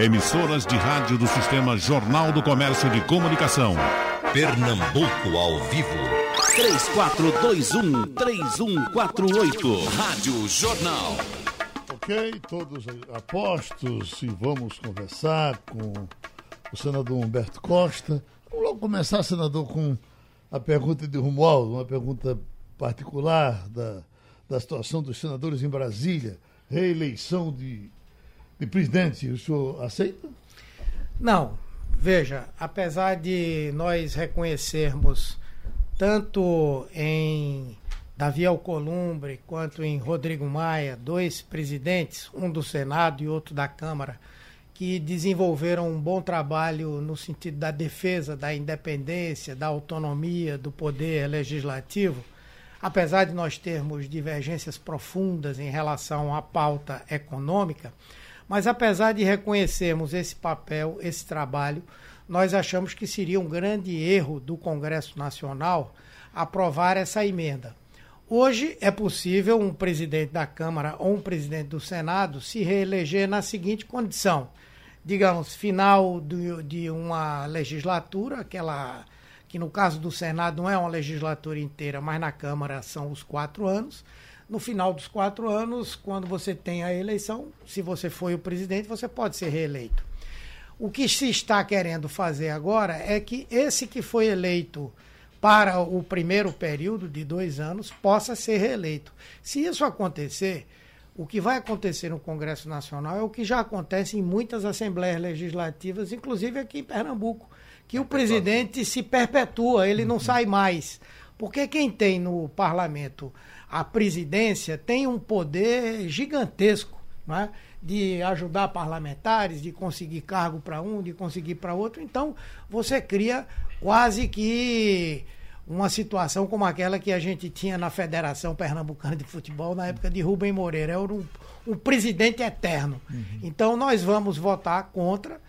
Emissoras de rádio do Sistema Jornal do Comércio de Comunicação. Pernambuco ao vivo. 3421-3148. Rádio Jornal. Ok, todos apostos e vamos conversar com o senador Humberto Costa. Vamos logo começar, senador, com a pergunta de Romualdo, uma pergunta particular da, da situação dos senadores em Brasília, reeleição de, de presidente. O senhor aceita? Não. Veja, apesar de nós reconhecermos tanto em Davi Alcolumbre quanto em Rodrigo Maia, dois presidentes, um do Senado e outro da Câmara, que desenvolveram um bom trabalho no sentido da defesa da independência, da autonomia do poder legislativo, apesar de nós termos divergências profundas em relação à pauta econômica, mas apesar de reconhecermos esse papel, esse trabalho, nós achamos que seria um grande erro do Congresso Nacional aprovar essa emenda. Hoje é possível um presidente da Câmara ou um presidente do Senado se reeleger na seguinte condição: digamos, final de, uma legislatura, aquela que no caso do Senado não é uma legislatura inteira, mas na Câmara são os quatro anos. No final dos quatro anos, quando você tem a eleição, se você foi o presidente, você pode ser reeleito. O que se está querendo fazer agora é que esse que foi eleito para o primeiro período de dois anos possa ser reeleito. Se isso acontecer, o que vai acontecer no Congresso Nacional é o que já acontece em muitas assembleias legislativas, inclusive aqui em Pernambuco, que o presidente se perpetua, ele não sai mais. Porque quem tem no parlamento a presidência tem um poder gigantesco né? de ajudar parlamentares, de conseguir cargo para um, de conseguir para outro. Então, você cria quase que uma situação como aquela que a gente tinha na Federação Pernambucana de Futebol na época de Rubem Moreira. Era um, um presidente eterno. Uhum. Então nós vamos votar contra.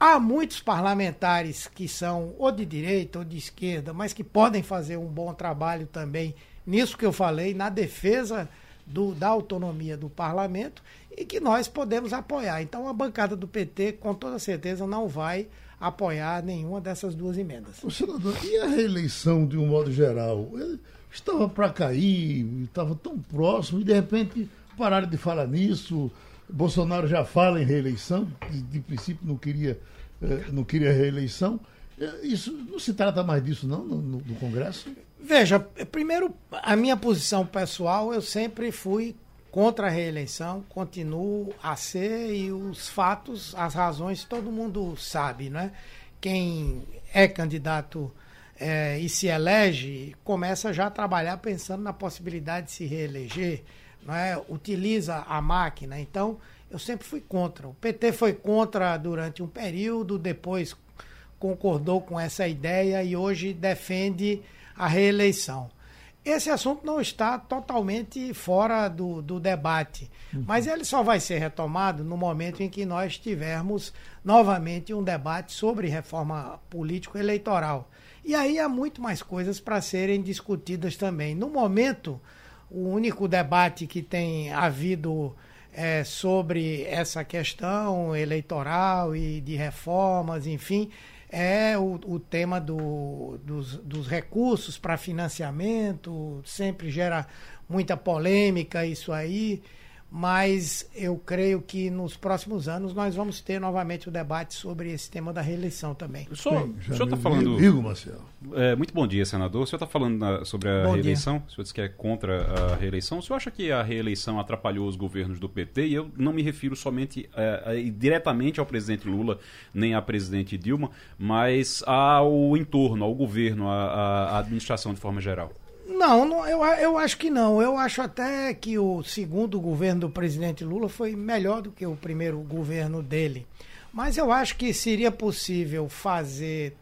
Há muitos parlamentares que são ou de direita ou de esquerda, mas que podem fazer um bom trabalho também nisso que eu falei, na defesa do, da autonomia do parlamento e que nós podemos apoiar. Então a bancada do PT, com toda certeza, não vai apoiar nenhuma dessas duas emendas. O senador, e a reeleição de um modo geral? Ele estava para cair, estava tão próximo e de repente pararam de falar nisso. Bolsonaro já fala em reeleição, de, de princípio não queria, eh, não queria reeleição. Eh, isso não se trata mais disso, não, no, no Congresso? Veja, primeiro, a minha posição pessoal, eu sempre fui contra a reeleição, continuo a ser e os fatos, as razões, todo mundo sabe, né? Quem é candidato é, e se elege começa já a trabalhar pensando na possibilidade de se reeleger, não é? Utiliza a máquina. Então, eu sempre fui contra. O PT foi contra durante um período, depois concordou com essa ideia e hoje defende a reeleição. Esse assunto não está totalmente fora do, do debate, uhum. mas ele só vai ser retomado no momento em que nós tivermos novamente um debate sobre reforma político-eleitoral. E aí há muito mais coisas para serem discutidas também. No momento, o único debate que tem havido é, sobre essa questão eleitoral e de reformas, enfim, é o, o tema do, dos, dos recursos para financiamento, sempre gera muita polêmica isso aí mas eu creio que nos próximos anos nós vamos ter novamente o debate sobre esse tema da reeleição também. O senhor está falando. Digo, Marcelo. É, muito bom dia, senador. O senhor está falando na, sobre a bom reeleição? Dia. O senhor disse que é contra a reeleição. O senhor acha que a reeleição atrapalhou os governos do PT? E eu não me refiro somente é, diretamente ao presidente Lula, nem à presidente Dilma, mas ao entorno, ao governo, à, à administração de forma geral. Não, não eu, eu acho que não. Eu acho até que o segundo governo do presidente Lula foi melhor do que o primeiro governo dele. Mas eu acho que seria possível fazer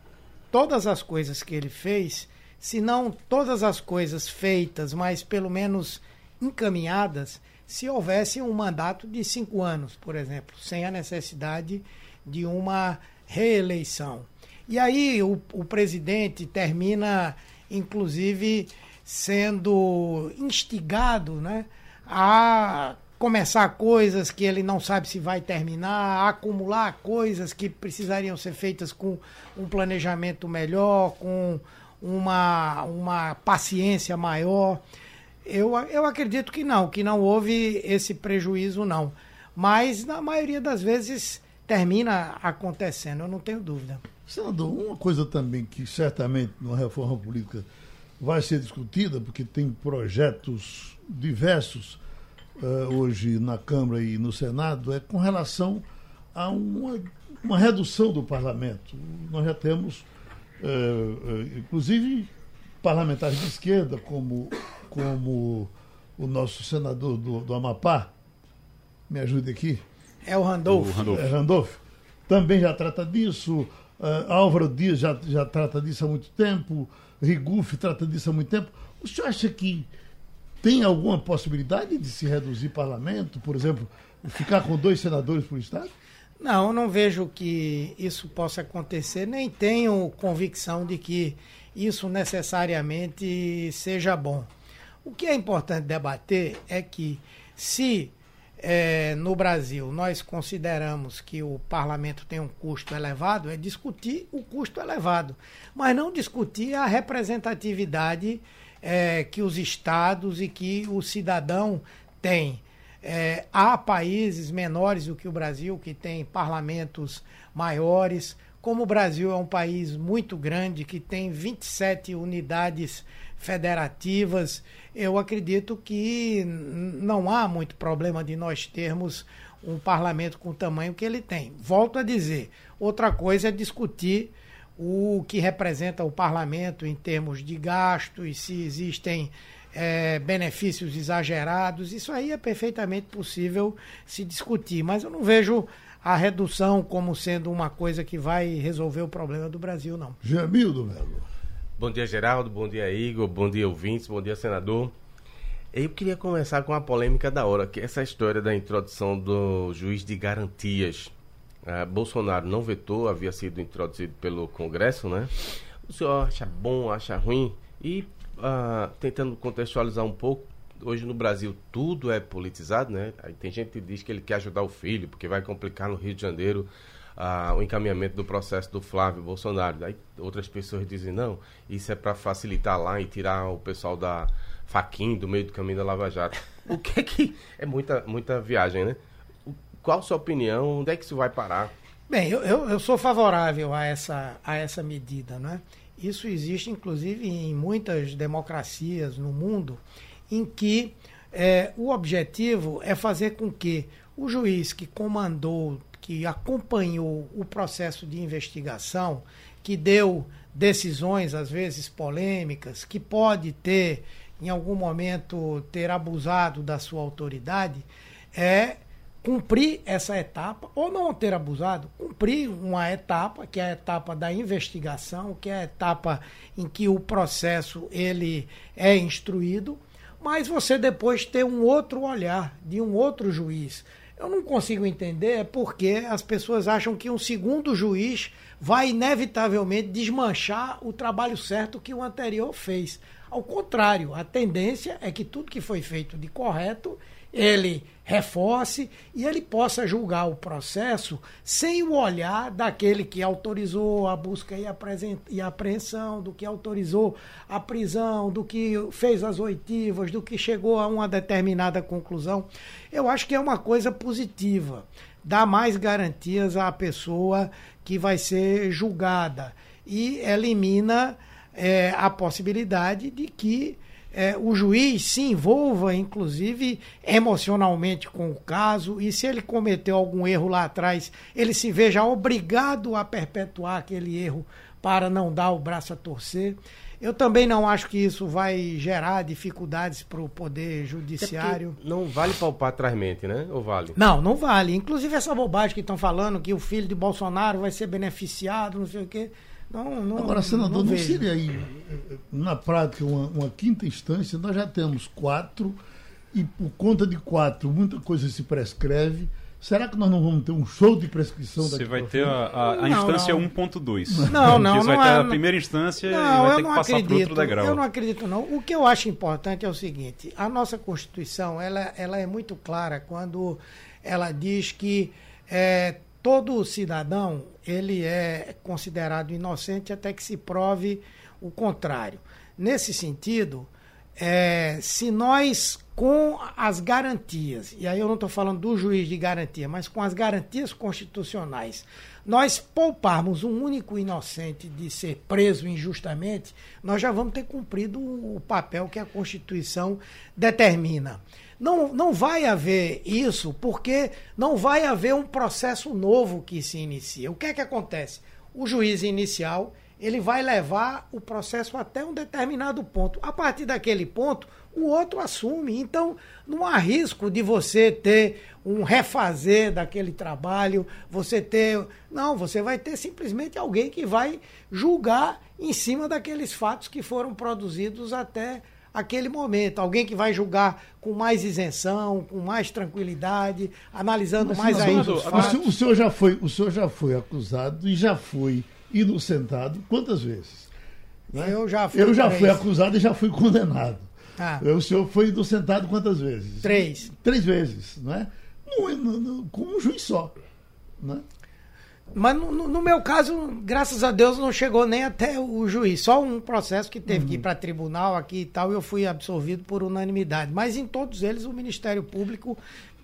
todas as coisas que ele fez, se não todas as coisas feitas, mas pelo menos encaminhadas, se houvesse um mandato de cinco anos, por exemplo, sem a necessidade de uma reeleição. E aí o, o presidente termina, inclusive, sendo instigado né, a começar coisas que ele não sabe se vai terminar, acumular coisas que precisariam ser feitas com um planejamento melhor, com uma, uma paciência maior. Eu, eu acredito que não, que não houve esse prejuízo, não. Mas na maioria das vezes termina acontecendo, eu não tenho dúvida. Senador, uma coisa também que certamente numa reforma política vai ser discutida, porque tem projetos diversos uh, hoje na Câmara e no Senado, é com relação a uma, uma redução do parlamento. Nós já temos, uh, uh, inclusive, parlamentares de esquerda, como, como o nosso senador do, do Amapá, me ajude aqui. É o Randolfo. O Randolfo. É Randolfo. Também já trata disso. Uh, Álvaro Dias já, já trata disso há muito tempo. Rigufe trata disso há muito tempo. O senhor acha que tem alguma possibilidade de se reduzir parlamento, por exemplo, ficar com dois senadores por estado? Não, não vejo que isso possa acontecer, nem tenho convicção de que isso necessariamente seja bom. O que é importante debater é que se é, no Brasil nós consideramos que o parlamento tem um custo elevado, é discutir o custo elevado, mas não discutir a representatividade é, que os estados e que o cidadão tem. É, há países menores do que o Brasil que tem parlamentos maiores. Como o Brasil é um país muito grande, que tem 27 unidades federativas, eu acredito que não há muito problema de nós termos um parlamento com o tamanho que ele tem. Volto a dizer, outra coisa é discutir o que representa o parlamento em termos de gasto e se existem é, benefícios exagerados. Isso aí é perfeitamente possível se discutir, mas eu não vejo a redução como sendo uma coisa que vai resolver o problema do Brasil, não. Jamildo Melo. Bom dia, Geraldo. Bom dia, Igor. Bom dia, ouvintes. Bom dia, senador. Eu queria começar com a polêmica da hora, que é essa história da introdução do juiz de garantias Uh, Bolsonaro não vetou, havia sido introduzido pelo Congresso, né? O senhor acha bom, acha ruim? E uh, tentando contextualizar um pouco, hoje no Brasil tudo é politizado, né? Aí tem gente que diz que ele quer ajudar o filho, porque vai complicar no Rio de Janeiro uh, o encaminhamento do processo do Flávio Bolsonaro. Aí outras pessoas dizem, não, isso é para facilitar lá e tirar o pessoal da faquinha do meio do caminho da Lava Jato. O que é que... É muita, muita viagem, né? Qual a sua opinião? Onde é que isso vai parar? Bem, eu, eu, eu sou favorável a essa, a essa medida. Né? Isso existe, inclusive, em muitas democracias no mundo, em que é, o objetivo é fazer com que o juiz que comandou, que acompanhou o processo de investigação, que deu decisões, às vezes polêmicas, que pode ter, em algum momento, ter abusado da sua autoridade, é cumprir essa etapa, ou não ter abusado, cumprir uma etapa, que é a etapa da investigação, que é a etapa em que o processo ele é instruído, mas você depois ter um outro olhar de um outro juiz. Eu não consigo entender porque as pessoas acham que um segundo juiz vai inevitavelmente desmanchar o trabalho certo que o anterior fez. Ao contrário, a tendência é que tudo que foi feito de correto ele reforce e ele possa julgar o processo sem o olhar daquele que autorizou a busca e a apreensão, do que autorizou a prisão, do que fez as oitivas, do que chegou a uma determinada conclusão. Eu acho que é uma coisa positiva. Dá mais garantias à pessoa que vai ser julgada e elimina é, a possibilidade de que é, o juiz se envolva, inclusive, emocionalmente com o caso, e se ele cometeu algum erro lá atrás, ele se veja obrigado a perpetuar aquele erro para não dar o braço a torcer. Eu também não acho que isso vai gerar dificuldades para o Poder Judiciário. não vale palpar atrásmente, né? Ou vale? Não, não vale. Inclusive essa bobagem que estão falando, que o filho de Bolsonaro vai ser beneficiado, não sei o quê. Não, não, Agora, senador, não, não seria aí, na prática, uma, uma, quinta instância? Nós já temos quatro, e por conta de quatro, muita coisa se prescreve, Será que nós não vamos ter um show de prescrição Você vai ter a, a, a instância 1.2. Não, não. Você vai não ter é, a primeira instância não, e vai ter que passar acredito, por outro degrau. Eu não acredito, não. O que eu acho importante é o seguinte: a nossa Constituição ela, ela é muito clara quando ela diz que é, todo cidadão ele é considerado inocente até que se prove o contrário. Nesse sentido, é, se nós, com as garantias, e aí eu não estou falando do juiz de garantia, mas com as garantias constitucionais, nós pouparmos um único inocente de ser preso injustamente, nós já vamos ter cumprido o papel que a Constituição determina. Não, não vai haver isso porque não vai haver um processo novo que se inicia. O que é que acontece? O juiz inicial ele vai levar o processo até um determinado ponto. A partir daquele ponto, o outro assume. Então, não há risco de você ter um refazer daquele trabalho, você ter. Não, você vai ter simplesmente alguém que vai julgar em cima daqueles fatos que foram produzidos até aquele momento. Alguém que vai julgar com mais isenção, com mais tranquilidade, analisando mas, mais ainda fatos. O senhor, já foi, o senhor já foi acusado e já foi inocentado quantas vezes? Né? Eu já fui. Eu já fui acusado e já fui condenado. Ah. O senhor foi inocentado quantas vezes? Três. Três vezes, não é? com um juiz só. Né? Mas no, no, meu caso, graças a Deus, não chegou nem até o juiz. Só um processo que teve uhum. que ir uhum. para tribunal aqui e tal, e eu fui absolvido por unanimidade. Mas em todos eles, o Ministério Público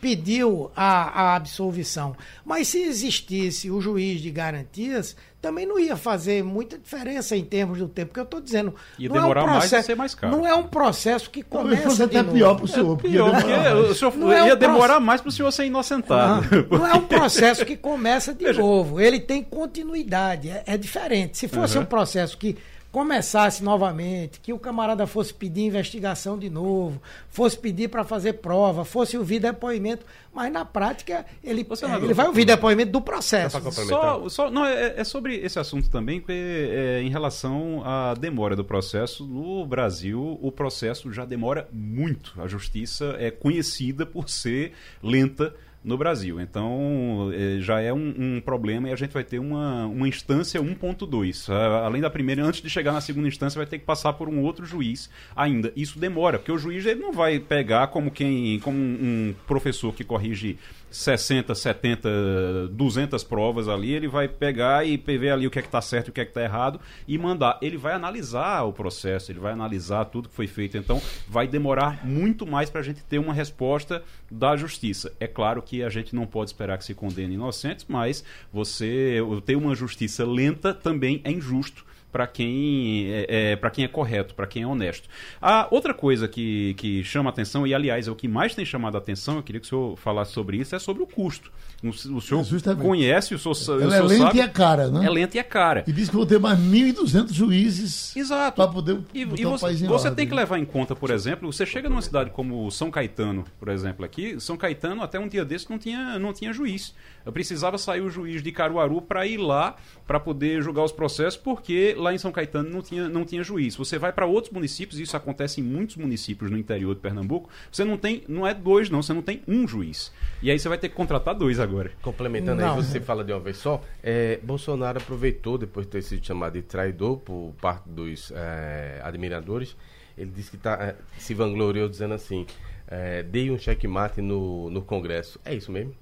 pediu a, a absolvição. Mas se existisse o juiz de garantias, também não ia fazer muita diferença em termos do tempo, porque eu estou dizendo. Ia demorar é um processo, mais e ser mais caro. Não é um processo que começa. Talvez fosse até novo. pior para o senhor. É pior, porque o senhor não ia é um demorar mais para o senhor ser inocentado. Não, não, é um processo que começa de novo. Ele tem continuidade. É, é diferente. Se fosse uhum. um processo que começasse novamente, que o camarada fosse pedir investigação de novo, fosse pedir para fazer prova, fosse ouvir depoimento, mas na prática ele, é, ele vai ouvir depoimento do processo. Só, só, não, é, é, sobre esse assunto também, que é, em relação à demora do processo, no Brasil. O processo já demora muito. A justiça é conhecida por ser lenta no Brasil. Então, é, já é um, um, problema e a gente vai ter uma, uma instância 1.2. Além da primeira, antes de chegar na segunda instância, vai ter que passar por um outro juiz ainda. Isso demora, porque o juiz ele não vai pegar como quem como um professor que corrige 60, 70, 200 provas ali, ele vai pegar e ver ali o que é que está certo e o que é que está errado e mandar. Ele vai analisar o processo, ele vai analisar tudo que foi feito. Então, vai demorar muito mais para a gente ter uma resposta da justiça. É claro que a gente não pode esperar que se condene inocentes, mas você ter uma justiça lenta também é injusto para quem é, é para quem é correto, para quem é honesto. A outra coisa que, que chama atenção, e aliás é o que mais tem chamado a atenção, eu queria que o senhor falasse sobre isso, é sobre o custo. O, senhor Justamente. conhece, o senhor, Ela o senhor é lenta sabe, e é cara, né? É lenta e é cara. E diz que vão ter mais 1.200 juízes para poder e, e você, você tem que levar em conta, por exemplo, você chega numa cidade como São Caetano, por exemplo, aqui, São Caetano até um dia desse não tinha, não tinha juiz. Eu precisava sair o juiz de Caruaru para ir lá para poder julgar os processos, porque lá em São Caetano não tinha, não tinha juiz. Você vai para outros municípios, isso acontece em muitos municípios no interior de Pernambuco, você não tem, não é dois não, você não tem um juiz. E aí você vai ter que contratar dois agora. Complementando não. aí, você fala de uma vez só, é, Bolsonaro aproveitou, depois de ter sido chamado de traidor por parte dos é, admiradores, ele disse que tá, é, se vangloriou dizendo assim, é, dei um checkmate no, no Congresso. É isso mesmo?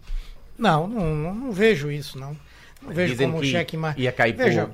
Não, não, não vejo isso, não. Não vejo Dizem como checkmate. Ia cair Veja,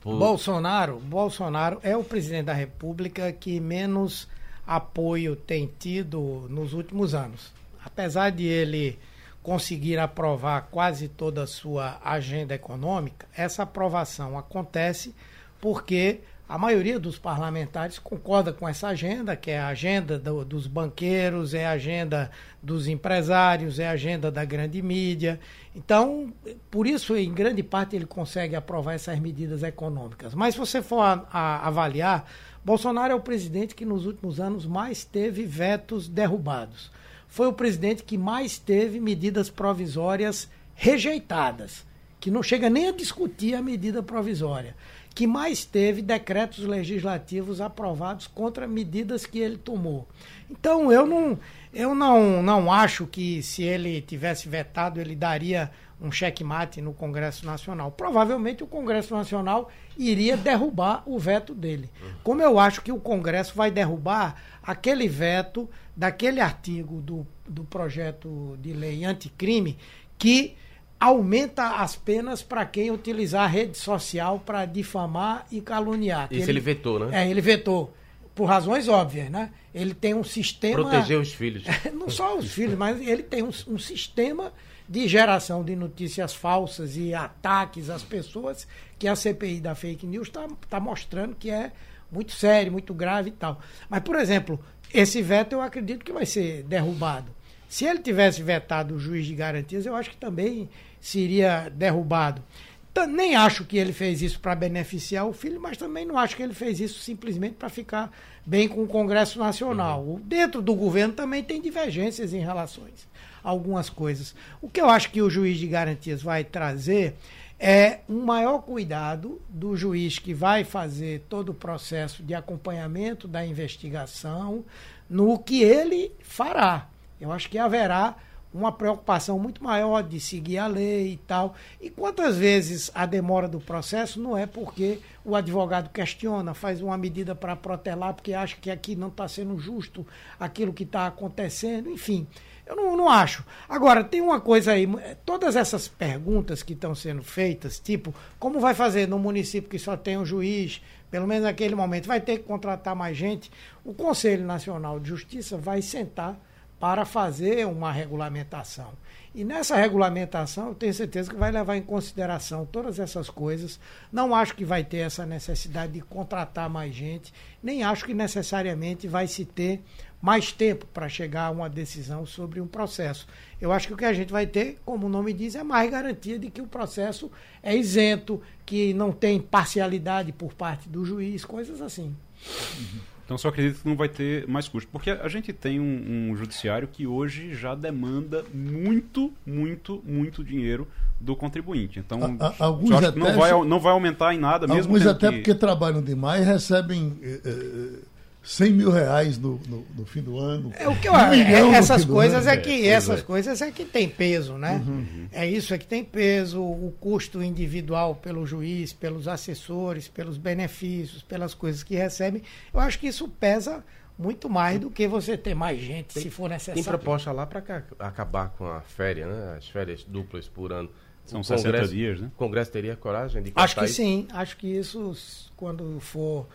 por, por... Bolsonaro, Bolsonaro é o presidente da República que menos apoio tem tido nos últimos anos. Apesar de ele conseguir aprovar quase toda a sua agenda econômica, essa aprovação acontece porque a maioria dos parlamentares concorda com essa agenda, que é a agenda do, dos banqueiros, é a agenda dos empresários, é a agenda da grande mídia. Então, por isso, em grande parte, ele consegue aprovar essas medidas econômicas. Mas se você for a, a avaliar, Bolsonaro é o presidente que nos últimos anos mais teve vetos derrubados. Foi o presidente que mais teve medidas provisórias rejeitadas, que não chega nem a discutir a medida provisória que mais teve decretos legislativos aprovados contra medidas que ele tomou. Então eu não, eu não, não acho que se ele tivesse vetado ele daria um checkmate no Congresso Nacional. Provavelmente o Congresso Nacional iria derrubar o veto dele. Como eu acho que o Congresso vai derrubar aquele veto daquele artigo do, do projeto de lei anticrime que aumenta as penas para quem utilizar a rede social para difamar e caluniar. Isso ele, ele, vetou, né? É, ele vetou. Por razões óbvias, né? Ele tem um sistema. Proteger os filhos. Não só os filhos, mas ele tem um, um sistema de geração de notícias falsas e ataques às pessoas que a CPI da fake news está tá mostrando que é muito sério, muito grave e tal. Mas, por exemplo, esse veto eu acredito que vai ser derrubado. Se ele tivesse vetado o juiz de garantias, eu acho que também seria derrubado. Nem acho que ele fez isso para beneficiar o filho, mas também não acho que ele fez isso simplesmente para ficar bem com o Congresso Nacional. Uhum. Dentro do governo também tem divergências em relações algumas coisas. O que eu acho que o juiz de garantias vai trazer é um maior cuidado do juiz que vai fazer todo o processo de acompanhamento da investigação no que ele fará. Eu acho que haverá uma preocupação muito maior de seguir a lei e tal. E quantas vezes a demora do processo não é porque o advogado questiona, faz uma medida para protelar, porque acha que aqui não está sendo justo aquilo que está acontecendo, enfim. Eu não, não acho. Agora, tem uma coisa aí, todas essas perguntas que estão sendo feitas, tipo, como vai fazer no município que só tem um juiz, pelo menos naquele momento, vai ter que contratar mais gente? O Conselho Nacional de Justiça vai sentar para fazer uma regulamentação. E nessa regulamentação, eu tenho certeza que vai levar em consideração todas essas coisas. Não acho que vai ter essa necessidade de contratar mais gente, nem acho que necessariamente vai se ter mais tempo para chegar a uma decisão sobre um processo. Eu acho que o que a gente vai ter, como o nome diz, é mais garantia de que o processo é isento, que não tem parcialidade por parte do juiz, coisas assim. Uhum. Então só acredito que não vai ter mais custo. Porque a gente tem um, um judiciário que hoje já demanda muito, muito, muito dinheiro do contribuinte. Então, a, a, alguns até não, vai, não vai aumentar em nada mesmo. Alguns até que... porque trabalham demais recebem. Eh, eh 100 mil reais no, no, no, fim do ano. É o que eu um é, essas coisas é que é, essas é. coisas é que tem peso, né? Uhum. É isso é que tem peso, o custo individual pelo juiz, pelos assessores, pelos benefícios, pelas coisas que recebem. Eu acho que isso pesa muito mais do que você ter mais gente, tem, se for necessário. Tem proposta lá para acabar com a férias, né? As férias duplas por ano. São o 60 Congresso, dias, né? O Congresso teria coragem de Acho que isso? sim, acho que isso quando for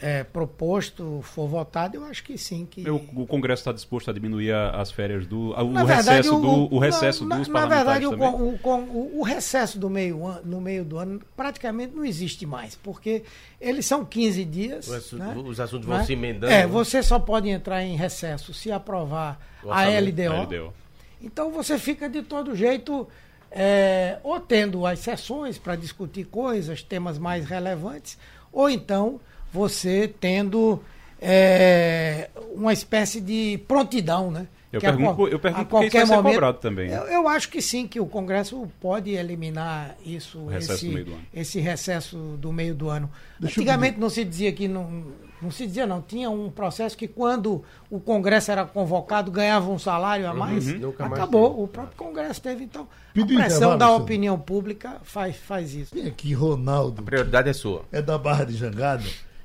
é, proposto for votado, eu acho que sim. Que... O, o Congresso está disposto a diminuir as férias do. O na recesso, verdade, o, do, o recesso na, dos na, parlamentares. Na verdade, o, o, recesso do meio, no meio do ano praticamente não existe mais, porque eles são 15 dias. Os, né? os assuntos vão né? se emendando. É, você só pode entrar em recesso se aprovar a LDO. a LDO. Então você fica de todo jeito. É, ou tendo as sessões para discutir coisas, temas mais relevantes, ou então você tendo é, uma espécie de prontidão, né? Eu que pergunto, a, eu pergunto a qualquer isso momento, cobrado também. Eu, eu, acho que sim, que o Congresso pode eliminar isso, recesso esse, esse recesso do meio do ano. Deixa Antigamente não se dizia que não, não se dizia não, tinha um processo que quando o Congresso era convocado ganhava um salário a uhum. mais. Uhum, acabou. Mais o próprio Congresso teve então. A pressão da opinião pública faz, faz isso. Tem aqui Ronaldo. A prioridade é sua. É da Barra de Jangada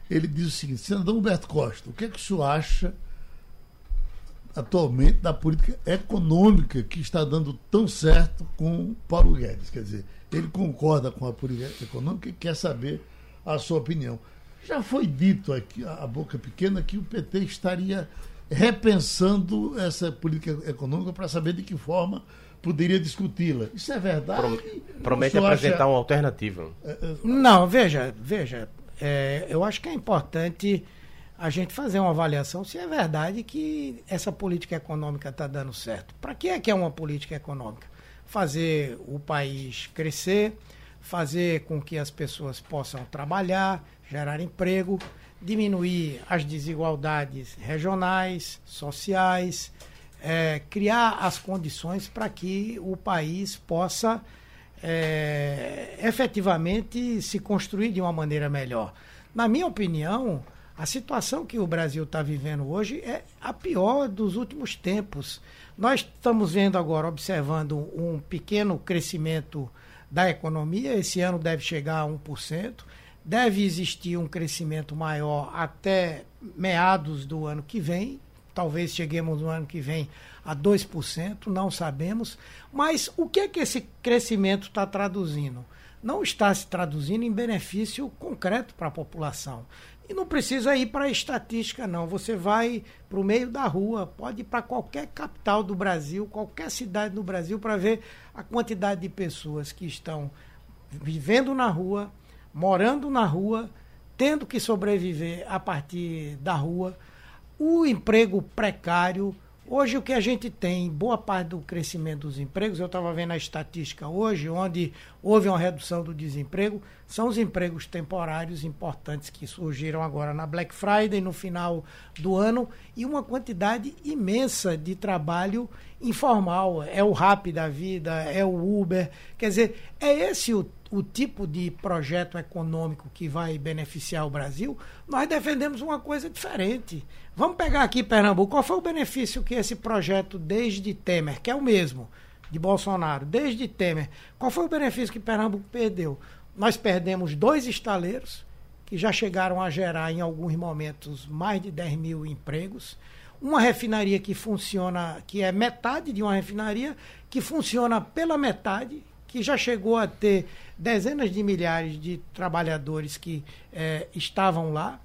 ele diz o seguinte: senador Humberto Costa, o que é que o senhor acha atualmente da política econômica que está dando tão certo com Paulo Guedes? Quer dizer, ele concorda com a política econômica e quer saber a sua opinião. Já foi dito aqui, a boca pequena, que o PT estaria repensando essa política econômica para saber de que forma poderia discuti-la. Isso é verdade? Promete apresentar acha... uma alternativa. É, é, Não, veja, veja, é, eu acho que é importante a gente fazer uma avaliação se é verdade que essa política econômica está dando certo. Para que é que é uma política econômica? Fazer o país crescer, fazer com que as pessoas possam trabalhar, gerar emprego, diminuir as desigualdades regionais, sociais, é, criar as condições para que o país possa é, efetivamente se construir de uma maneira melhor. Na minha opinião, a situação que o Brasil está vivendo hoje é a pior dos últimos tempos. Nós estamos vendo agora, observando um pequeno crescimento da economia, esse ano deve chegar a 1%, deve existir um crescimento maior até meados do ano que vem, talvez cheguemos no ano que vem a 2%, não sabemos. Mas o que é que esse crescimento está traduzindo? Não está se traduzindo em benefício concreto para a população. E não precisa ir para a estatística, não. Você vai para o meio da rua, pode ir para qualquer capital do Brasil, qualquer cidade do Brasil, para ver a quantidade de pessoas que estão vivendo na rua, morando na rua, tendo que sobreviver a partir da rua, o emprego precário, Hoje o que a gente tem, boa parte do crescimento dos empregos, eu estava vendo a estatística hoje, onde houve uma redução do desemprego, são os empregos temporários importantes que surgiram agora na Black Friday, no final do ano, e uma quantidade imensa de trabalho informal. É o Rap da vida, é o Uber. Quer dizer, é esse o o tipo de projeto econômico que vai beneficiar o Brasil, nós defendemos uma coisa diferente. Vamos pegar aqui Pernambuco, qual foi o benefício que esse projeto desde Temer, que é o mesmo de Bolsonaro, desde Temer, qual foi o benefício que Pernambuco perdeu? Nós perdemos dois estaleiros, que já chegaram a gerar em alguns momentos mais de 10 mil empregos, uma refinaria que funciona, que é metade de uma refinaria, que funciona pela metade, que já chegou a ter dezenas de milhares de trabalhadores que é, estavam lá,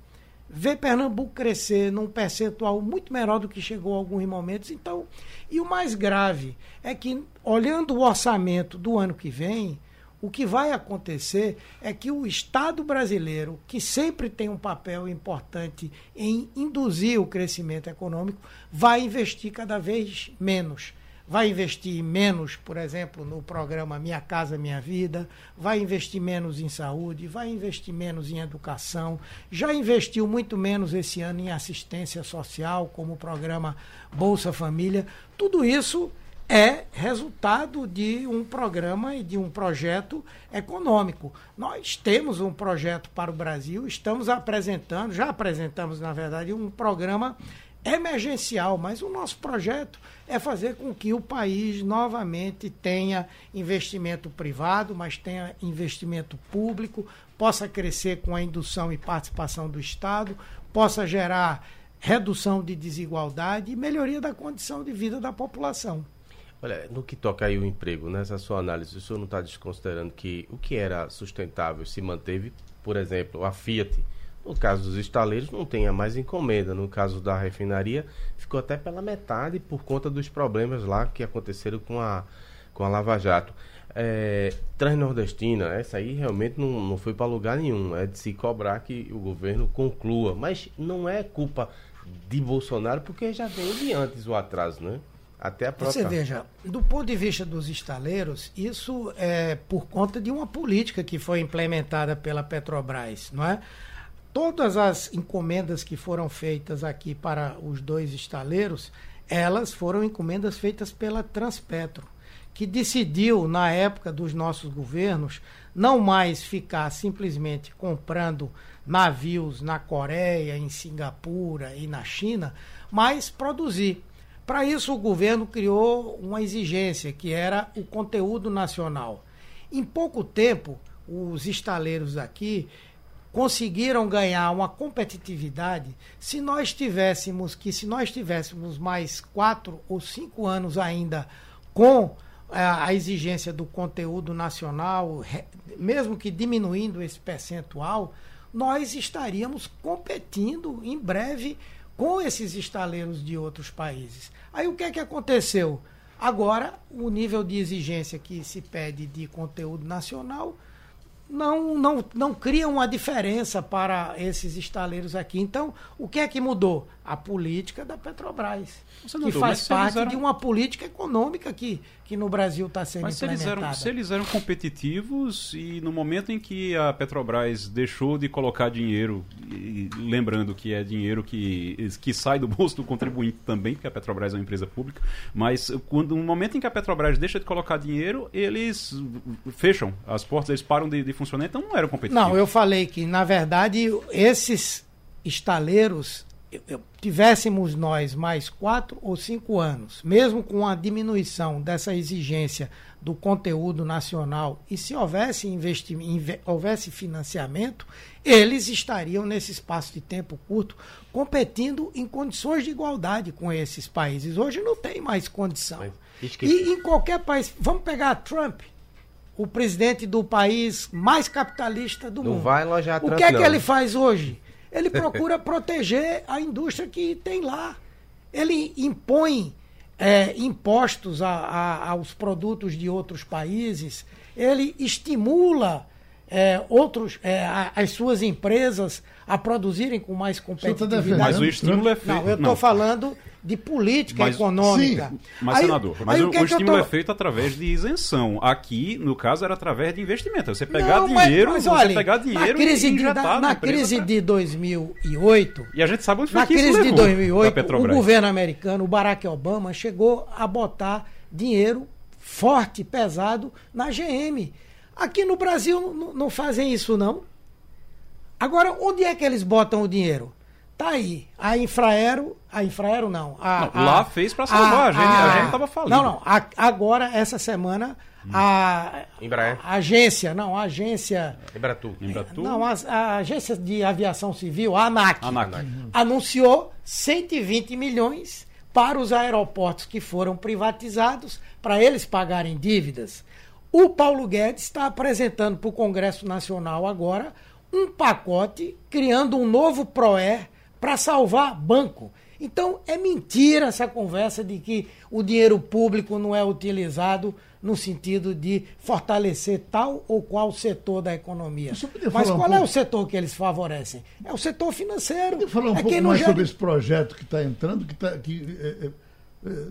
ver Pernambuco crescer num percentual muito menor do que chegou a alguns momentos. Então, e o mais grave é que, olhando o orçamento do ano que vem, o que vai acontecer é que o Estado brasileiro, que sempre tem um papel importante em induzir o crescimento econômico, vai investir cada vez menos vai investir menos, por exemplo, no programa Minha Casa Minha Vida, vai investir menos em saúde, vai investir menos em educação, já investiu muito menos esse ano em assistência social, como o programa Bolsa Família. Tudo isso é resultado de um programa e de um projeto econômico. Nós temos um projeto para o Brasil, estamos apresentando, já apresentamos, na verdade, um programa emergencial, mas o nosso projeto é fazer com que o país novamente tenha investimento privado, mas tenha investimento público, possa crescer com a indução e participação do Estado, possa gerar redução de desigualdade e melhoria da condição de vida da população. Olha, no que toca aí o emprego, nessa sua análise, o senhor não está desconsiderando que o que era sustentável se manteve, por exemplo, a Fiat no caso dos estaleiros, não tenha mais encomenda. No caso da refinaria, ficou até pela metade por conta dos problemas lá que aconteceram com a, com a Lava Jato. É, Transnordestina, essa aí realmente não, não foi para lugar nenhum. É de se cobrar que o governo conclua. Mas não é culpa de Bolsonaro, porque já veio de antes o atraso, né? Até a própria... Você veja, do ponto de vista dos estaleiros, isso é por conta de uma política que foi implementada pela Petrobras, não é? Todas as encomendas que foram feitas aqui para os dois estaleiros, elas foram encomendas feitas pela Transpetro, que decidiu, na época dos nossos governos, não mais ficar simplesmente comprando navios na Coreia, em Singapura e na China, mas produzir. Para isso, o governo criou uma exigência, que era o conteúdo nacional. Em pouco tempo, os estaleiros aqui conseguiram ganhar uma competitividade se nós tivéssemos que se nós tivéssemos mais quatro ou cinco anos ainda com a, eh, a exigência do conteúdo nacional, mesmo que diminuindo esse percentual, nós estaríamos competindo em breve com esses estaleiros de outros países. Aí o que é que aconteceu? Agora, o nível de exigência que se pede de conteúdo nacional não, não, não criam uma diferença para esses estaleiros aqui. Então, o que é que mudou? A política da Petrobras, que faz parte eram... de uma política econômica que, que no Brasil está sendo mas implementada. Se eles, eram, se eles eram competitivos e no momento em que a Petrobras deixou de colocar dinheiro, e, lembrando que é dinheiro que, que sai do bolso do contribuinte também, porque a Petrobras é uma empresa pública, mas quando, no momento em que a Petrobras deixa de colocar dinheiro, eles fecham as portas, eles param de, de funcionar, então não eram competitivos. Não, eu falei que, na verdade, esses estaleiros tivéssemos nós mais quatro ou cinco anos, mesmo com a diminuição dessa exigência do conteúdo nacional, e se houvesse, investimento, houvesse financiamento, eles estariam nesse espaço de tempo curto competindo em condições de igualdade com esses países. Hoje não tem mais condição. E em qualquer país, vamos pegar Trump, o presidente do país mais capitalista do não mundo. Vai elogiar o que é não. que ele faz hoje? Ele procura proteger a indústria que tem lá. Ele impõe é, impostos a, a, aos produtos de outros países, ele estimula é, outros, é, a, as suas empresas a produzirem com mais tá competitividade. Mas o estímulo é feito. Não, eu estou falando de política mas, econômica. Sim, mas, aí, senador, mas o, o, o estímulo tô... é feito através de isenção. Aqui, no caso, era através de investimento. Você pegar não, dinheiro, mas, mas, você olha, pegar dinheiro na crise, e de, na, na crise pra... de 2008. E a gente sabe onde foi na que crise de 2008, o governo americano, o Barack Obama, chegou a botar dinheiro forte, pesado na GM. Aqui no Brasil não fazem isso, não. Agora, onde é que eles botam o dinheiro? Tá aí. A Infraero. A Infraero não. A, não a, lá fez para salvar. A, a, gente, a gente tava falando. Não, não. agora, essa semana, a, Embraer. a agência. Não, a agência. Embratur. Embratur. Não, a, a, agência de aviação civil, a ANAC, ANAC. anunciou 120 milhões para os aeroportos que foram privatizados, para eles pagarem dívidas. O Paulo Guedes está apresentando para o Congresso Nacional agora um pacote criando um novo PROER para salvar banco. Então é mentira essa conversa de que o dinheiro público não é utilizado no sentido de fortalecer tal ou qual setor da economia. Mas qual um é o setor que eles favorecem? É o setor financeiro. Podia falar um é pouco mais gera... sobre esse projeto que está entrando, que, tá, que é, é, é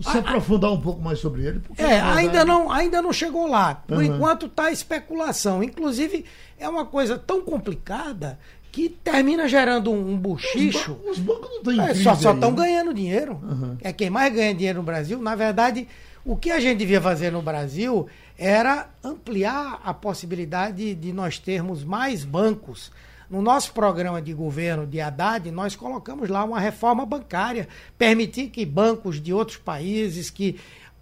se a, aprofundar um pouco mais sobre ele. É, ainda não, ainda não chegou lá. Por uhum. enquanto está especulação. Inclusive, é uma coisa tão complicada que termina gerando um, um buchicho. Os, ba os bancos não têm é, Só estão ganhando dinheiro. Uhum. É quem mais ganha dinheiro no Brasil. Na verdade, o que a gente devia fazer no Brasil era ampliar a possibilidade de nós termos mais bancos. No nosso programa de governo de Haddad, nós colocamos lá uma reforma bancária, permitir que bancos de outros países que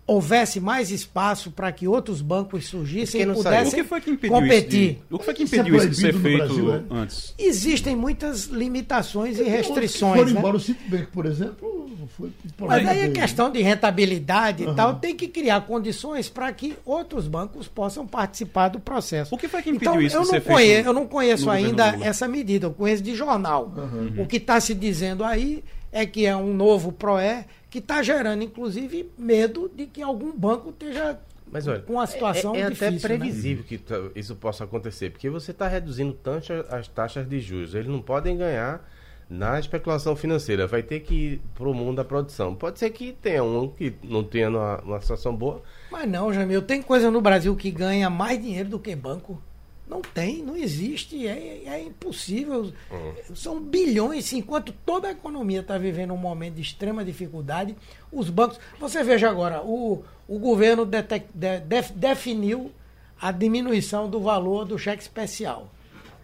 houvesse mais espaço para que outros bancos surgissem e pudessem competir. O que foi que impediu isso, é de ser feito Brasil, é? antes? Existem muitas limitações e restrições. Foram né? embora o Citibank, por exemplo, foi Mas aí é questão de rentabilidade uhum. e tal, tem que criar condições para que outros bancos possam participar do processo. O que foi que impediu então, isso eu de não ser conheço, feito? Eu não conheço ainda essa medida, eu conheço de jornal. Uhum. O que está se dizendo aí é que é um novo PROE que está gerando, inclusive, medo de que algum banco esteja mas, olha, com a situação é, é difícil. É até previsível né? que isso possa acontecer, porque você está reduzindo tanto as taxas de juros. Eles não podem ganhar na especulação financeira. Vai ter que ir para o mundo da produção. Pode ser que tenha um que não tenha uma, uma situação boa. Mas não, Jamil, tem coisa no Brasil que ganha mais dinheiro do que banco. Não tem, não existe, é, é impossível. Uhum. São bilhões, enquanto toda a economia está vivendo um momento de extrema dificuldade, os bancos. Você veja agora, o, o governo de, de, definiu a diminuição do valor do cheque especial.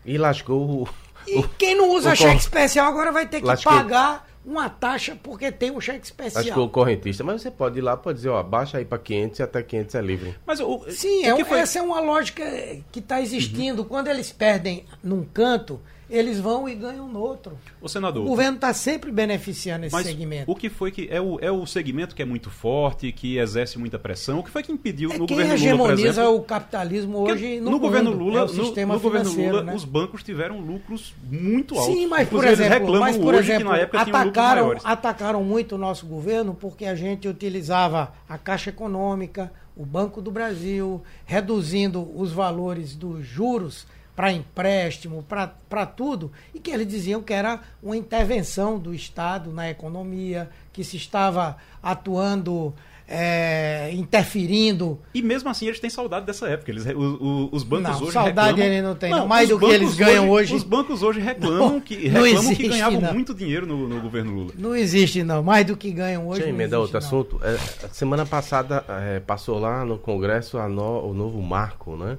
E lascou o. E quem não usa cheque especial agora vai ter que lascou. pagar uma taxa porque tem um cheque especial. Acho que o correntista, mas você pode ir lá pode dizer, ó, baixa aí para 500 e até 500 é livre. Mas o, Sim, o é, foi... essa é uma lógica que está existindo. Uhum. Quando eles perdem num canto, eles vão e ganham no outro. O senador. O governo está sempre beneficiando esse segmento. O que foi que. É o, é o segmento que é muito forte, que exerce muita pressão. O que foi que impediu é no quem governo Lula? hegemoniza exemplo, o capitalismo hoje no, no governo Lula, é o sistema no, no governo Lula, né? os bancos tiveram lucros muito altos. Sim, mas por exemplo, eles reclamam mas, por hoje exemplo que na época tinham lucros atacaram, maiores. atacaram muito o nosso governo porque a gente utilizava a Caixa Econômica, o Banco do Brasil, reduzindo os valores dos juros para empréstimo, para tudo, e que eles diziam que era uma intervenção do Estado na economia, que se estava atuando, é, interferindo. E mesmo assim eles têm saudade dessa época. Eles, o, o, os bancos não, hoje saudade reclamam... ele não tem, não, mais do que eles hoje, ganham hoje. Os bancos hoje reclamam não, que, reclamam existe, que ganhavam não. muito dinheiro no, no, governo Lula. Não existe, não. Mais do que ganham hoje. Deixa eu não emendar outro não. assunto. É, semana passada é, passou lá no Congresso a no- o novo marco né,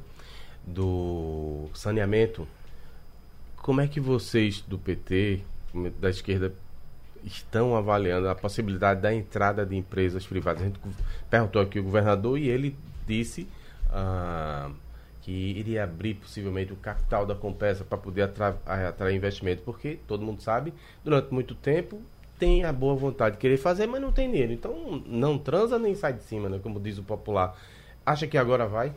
do saneamento. Como é que vocês do PT, da esquerda, estão avaliando a possibilidade da entrada de empresas privadas? A gente perguntou aqui o governador e ele disse ah, que iria abrir possivelmente o capital da Compesa para poder atra- atrair investimento, porque todo mundo sabe, durante muito tempo tem a boa vontade de querer fazer, mas não tem dinheiro. Então não transa nem sai de cima, né, como diz o popular. Acha que agora vai?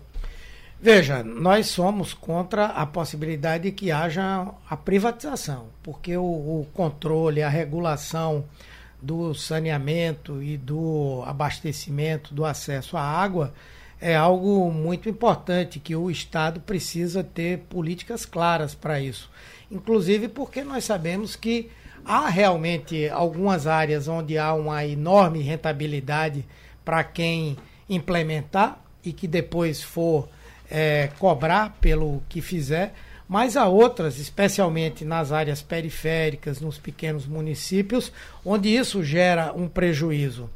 Veja, nós somos contra a possibilidade de que haja a privatização, porque o, o controle, a regulação do saneamento e do abastecimento, do acesso à água, é algo muito importante que o Estado precisa ter políticas claras para isso. Inclusive porque nós sabemos que há realmente algumas áreas onde há uma enorme rentabilidade para quem implementar e que depois for é, cobrar pelo que fizer, mas há outras, especialmente nas áreas periféricas, nos pequenos municípios, onde isso gera um prejuízo.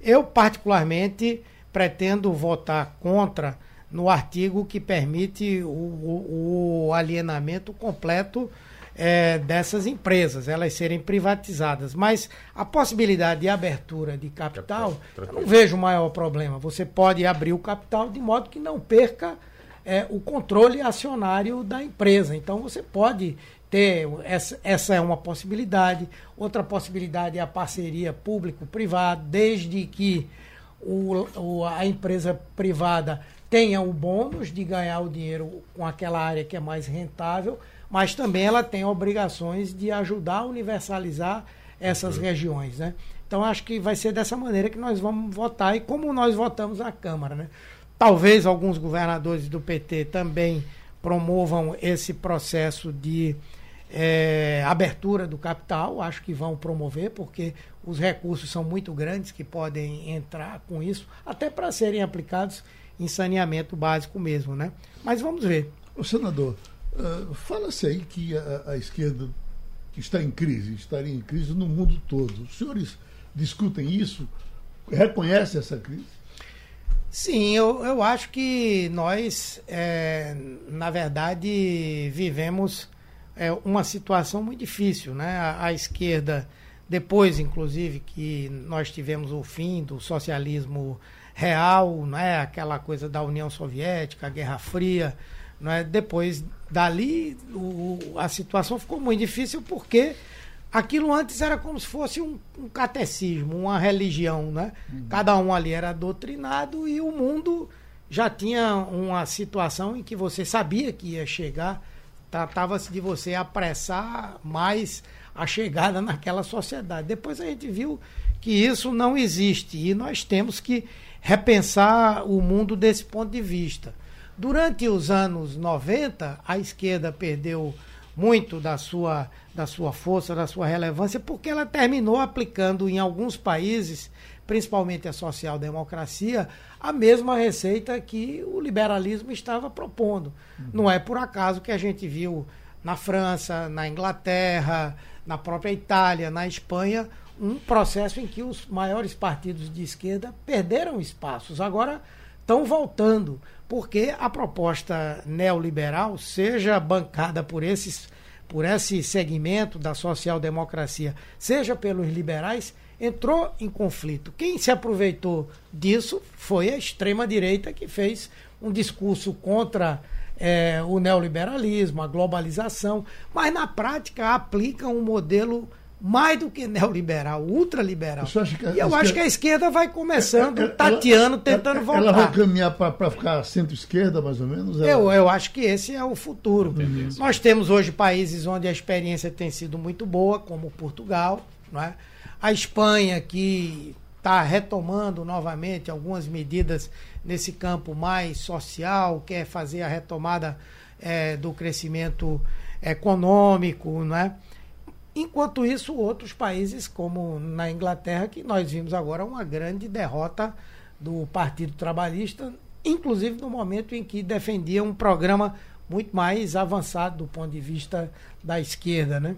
Eu, particularmente, pretendo votar contra no artigo que permite o, o, o alienamento completo é, dessas empresas, elas serem privatizadas. Mas a possibilidade de abertura de capital, eu não vejo o maior problema. Você pode abrir o capital de modo que não perca é, o controle acionário da empresa. Então você pode ter, essa, essa é uma possibilidade. Outra possibilidade é a parceria público-privada, desde que o, o, a empresa privada tenha o bônus de ganhar o dinheiro com aquela área que é mais rentável, mas também ela tem obrigações de ajudar a universalizar essas regiões. Né? Então acho que vai ser dessa maneira que nós vamos votar e como nós votamos na Câmara. Né? Talvez alguns governadores do PT também promovam esse processo de é, abertura do capital, acho que vão promover, porque os recursos são muito grandes que podem entrar com isso, até para serem aplicados em saneamento básico mesmo, né? Mas vamos ver. O senador, uh, fala-se aí que a, a, esquerda está em crise, estaria em crise no mundo todo. Os senhores discutem isso? Reconhecem essa crise? Sim, eu, eu acho que nós, é, na verdade, vivemos é, uma situação muito difícil. Né? A, a, esquerda, depois, inclusive, que nós tivemos o fim do socialismo real, né? aquela coisa da União Soviética, a Guerra Fria, né? depois dali o, a situação ficou muito difícil porque aquilo antes era como se fosse um, um catecismo, uma religião, né? Uhum. Cada um ali era doutrinado e o mundo já tinha uma situação em que você sabia que ia chegar, tratava-se de você apressar mais a chegada naquela sociedade. Depois a gente viu que isso não existe e nós temos que repensar o mundo desse ponto de vista. Durante os anos 90, a esquerda perdeu muito da sua, da sua força, da sua relevância, porque ela terminou aplicando em alguns países, principalmente a social-democracia, a mesma receita que o liberalismo estava propondo. Uhum. Não é por acaso que a gente viu na França, na Inglaterra, na própria Itália, na Espanha, um processo em que os maiores partidos de esquerda perderam espaços. Agora estão voltando, porque a proposta neoliberal, seja bancada por esses por esse segmento da social-democracia, seja pelos liberais, entrou em conflito. Quem se aproveitou disso foi a extrema-direita, que fez um discurso contra é, o neoliberalismo, a globalização, mas na prática aplicam um modelo mais do que neoliberal, ultraliberal. e eu acho que a esquerda vai começando, ela, tateando, tentando voltar. Ela vai caminhar para ficar centro-esquerda, mais ou menos? Ela... Eu, eu acho que esse é o futuro. Uhum. Nós temos hoje países onde a experiência tem sido muito boa, como Portugal, não é? a Espanha, que está retomando novamente algumas medidas nesse campo mais social, quer fazer a retomada é, do crescimento econômico, né? Enquanto isso, outros países, como na Inglaterra, que nós vimos agora uma grande derrota do Partido Trabalhista, inclusive no momento em que defendia um programa muito mais avançado do ponto de vista da esquerda, né?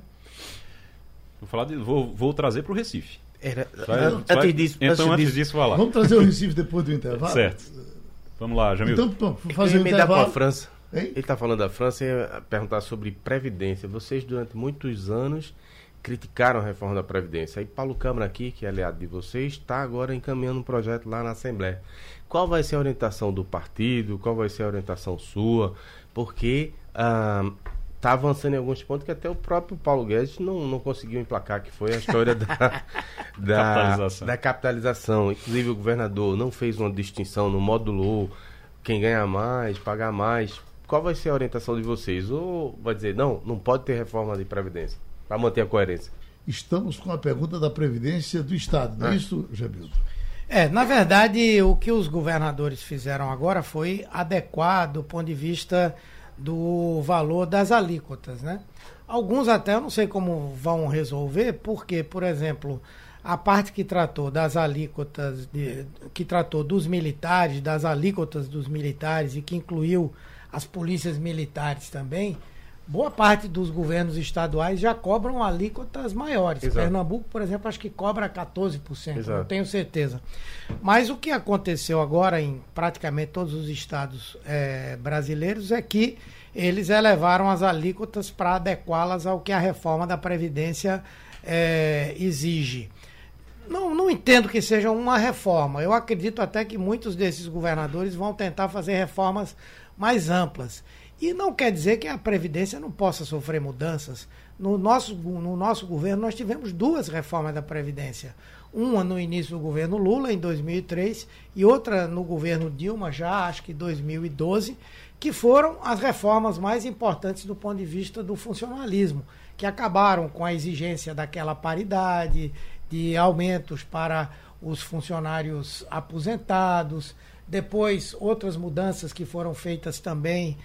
Vou, falar de, vou, vou trazer para o Recife. Era, vai, antes vai, disso, então, antes disso, disso falar. Vamos trazer o Recife depois do intervalo? Certo. Vamos lá, Jamil. Então, vamos fazer o intervalo. com a França. Hein? Ele está falando da França e perguntar sobre Previdência. Vocês, durante muitos anos, criticaram a reforma da Previdência. Aí Paulo Câmara aqui, que é aliado de vocês, está agora encaminhando um projeto lá na Assembleia. Qual vai ser a orientação do partido? Qual vai ser a orientação sua? Porque ah, está avançando em alguns pontos que até o próprio Paulo Guedes não, não conseguiu emplacar, que foi a história da, da, capitalização. da capitalização. Inclusive o governador não fez uma distinção, não modulou quem ganha mais, pagar mais. Qual vai ser a orientação de vocês? Ou vai dizer, não, não pode ter reforma de Previdência? Para manter a coerência. Estamos com a pergunta da Previdência do Estado, não é, é isso, Gebildo? É, na verdade, o que os governadores fizeram agora foi adequar do ponto de vista do valor das alíquotas, né? Alguns até eu não sei como vão resolver, porque, por exemplo, a parte que tratou das alíquotas, de, que tratou dos militares, das alíquotas dos militares e que incluiu as polícias militares também, boa parte dos governos estaduais já cobram alíquotas maiores. Exato. Pernambuco, por exemplo, acho que cobra 14%, Exato. não tenho certeza. Mas o que aconteceu agora em praticamente todos os estados é, brasileiros é que eles elevaram as alíquotas para adequá-las ao que a reforma da Previdência é, exige. Não, não entendo que seja uma reforma. Eu acredito até que muitos desses governadores vão tentar fazer reformas mais amplas. E não quer dizer que a Previdência não possa sofrer mudanças. No nosso, no nosso governo, nós tivemos duas reformas da Previdência. Uma no início do governo Lula, em 2003, e outra no governo Dilma, já acho que 2012, que foram as reformas mais importantes do ponto de vista do funcionalismo, que acabaram com a exigência daquela paridade, de aumentos para os funcionários aposentados. Depois, outras mudanças que foram feitas também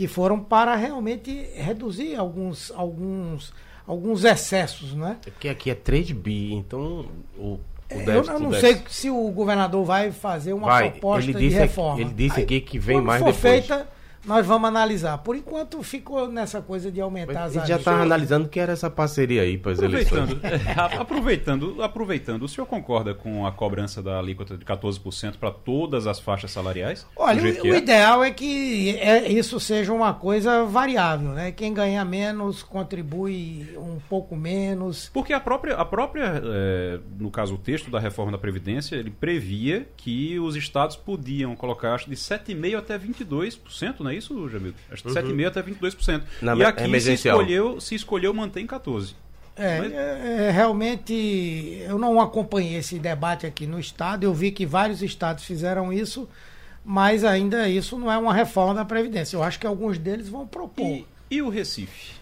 que foram para realmente reduzir alguns, alguns, alguns excessos, né? É porque aqui é 3 bi, então o, é, eu, eu não sei se o governador vai fazer uma vai, proposta de reforma. Ele disse aqui que vem mais depois. Feita, nós vamos analisar. Por enquanto ficou nessa coisa de aumentar as áreas. já está analisando que era essa parceria aí para as eleições. É, aproveitando, aproveitando, o senhor concorda com a cobrança da alíquota de 14% para todas as faixas salariais? Olha, o, o é? ideal é que é, isso seja uma coisa variável, né? Quem ganha menos contribui um pouco menos. Porque a própria, a própria é, no caso o texto da reforma da Previdência, ele previa que os estados podiam colocar acho de 7,5% até 22%, né? Não é isso, Jamil? Acho que uhum. 7,5% até 22%. Na e aqui se escolheu, se escolheu manter em 14%. É, Mas... é, é, realmente eu não acompanhei esse debate aqui no estado. Eu vi que vários estados fizeram isso, mas ainda isso não é uma reforma da Previdência. Eu acho que alguns deles vão propor. E, e o Recife?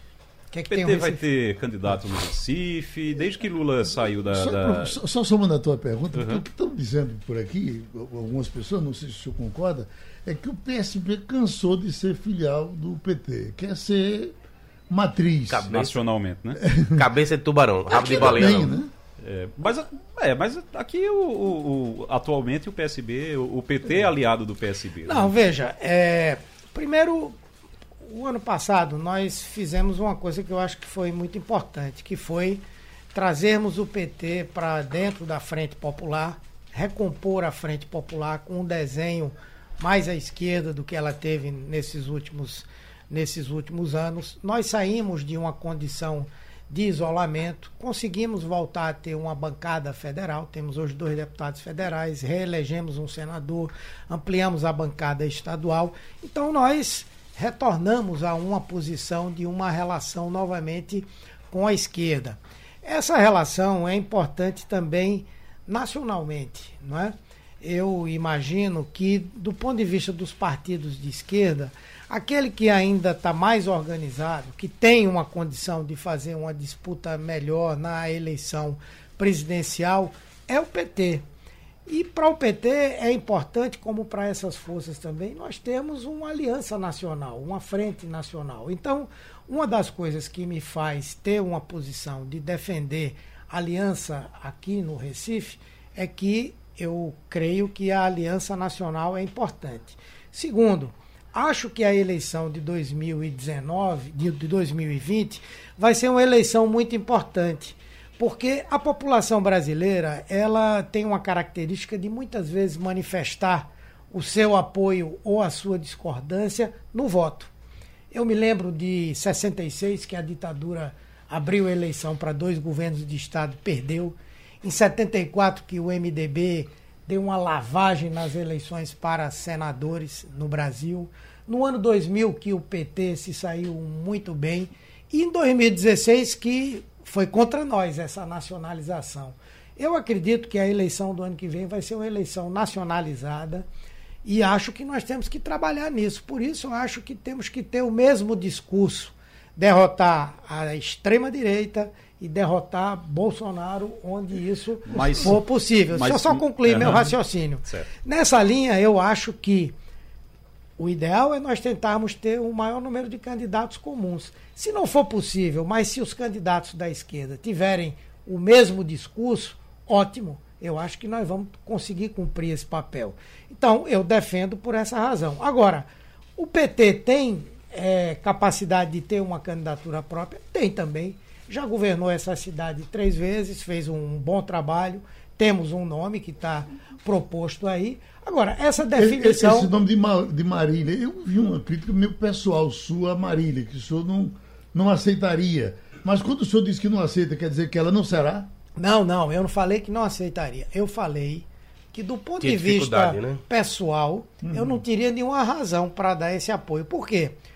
Que é que o PT vai ter candidato no Recife, desde que Lula saiu da. Só, da... só somando a tua pergunta, uhum. o que estão dizendo por aqui, algumas pessoas, não sei se o senhor concorda, é que o PSB cansou de ser filial do PT, quer ser matriz. Cabeça. Nacionalmente, né? Cabeça de tubarão, rabo de baleia. Bem, né? É, mas, é, mas aqui o, o, o, atualmente o PSB, o, o PT é aliado do PSB. Né? Não, veja, é, primeiro o ano passado nós fizemos uma coisa que eu acho que foi muito importante, que foi trazermos o PT para dentro da Frente Popular, recompor a Frente Popular com um desenho mais à esquerda do que ela teve nesses últimos, nesses últimos anos. Nós saímos de uma condição de isolamento, conseguimos voltar a ter uma bancada federal, temos hoje dois deputados federais, reelegemos um senador, ampliamos a bancada estadual. Então nós retornamos a uma posição de uma relação novamente com a esquerda. Essa relação é importante também nacionalmente, não é? Eu imagino que, do ponto de vista dos partidos de esquerda, aquele que ainda está mais organizado, que tem uma condição de fazer uma disputa melhor na eleição presidencial, é o PT. E para o PT é importante, como para essas forças também, nós temos uma aliança nacional, uma frente nacional. Então, uma das coisas que me faz ter uma posição de defender aliança aqui no Recife é que eu creio que a aliança nacional é importante. Segundo, acho que a eleição de 2019, de 2020, vai ser uma eleição muito importante porque a população brasileira ela tem uma característica de muitas vezes manifestar o seu apoio ou a sua discordância no voto. Eu me lembro de 66 que a ditadura abriu a eleição para dois governos de estado, perdeu. Em 74 que o MDB deu uma lavagem nas eleições para senadores no Brasil. No ano 2000 que o PT se saiu muito bem e em 2016 que foi contra nós essa nacionalização. Eu acredito que a eleição do ano que vem vai ser uma eleição nacionalizada e acho que nós temos que trabalhar nisso. Por isso, eu acho que temos que ter o mesmo discurso, derrotar a extrema-direita e derrotar Bolsonaro onde isso mas, for possível. Mas, Deixa eu só concluir meu raciocínio. Certo. Nessa linha, eu acho que o ideal é nós tentarmos ter o maior número de candidatos comuns. Se não for possível, mas se os candidatos da esquerda tiverem o mesmo discurso, ótimo. Eu acho que nós vamos conseguir cumprir esse papel. Então, eu defendo por essa razão. Agora, o PT tem é, capacidade de ter uma candidatura própria? Tem também. Já governou essa cidade três vezes, fez um bom trabalho. Temos um nome que está proposto aí. Agora, essa definição. Esse, esse nome de, Ma, de Marília, eu vi uma crítica meio pessoal sua a Marília, que o senhor não, não aceitaria. Mas quando o senhor diz que não aceita, quer dizer que ela não será? Não, não, eu não falei que não aceitaria. Eu falei que do ponto de vista né? pessoal, uhum. eu não teria nenhuma razão para dar esse apoio. Por quê? Porque